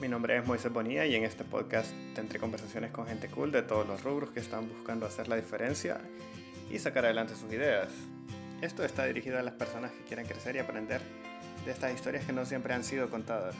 Mi nombre es Moisés Bonilla y en este podcast tendré conversaciones con gente cool de todos los rubros que están buscando hacer la diferencia y sacar adelante sus ideas. Esto está dirigido a las personas que quieren crecer y aprender de estas historias que no siempre han sido contadas.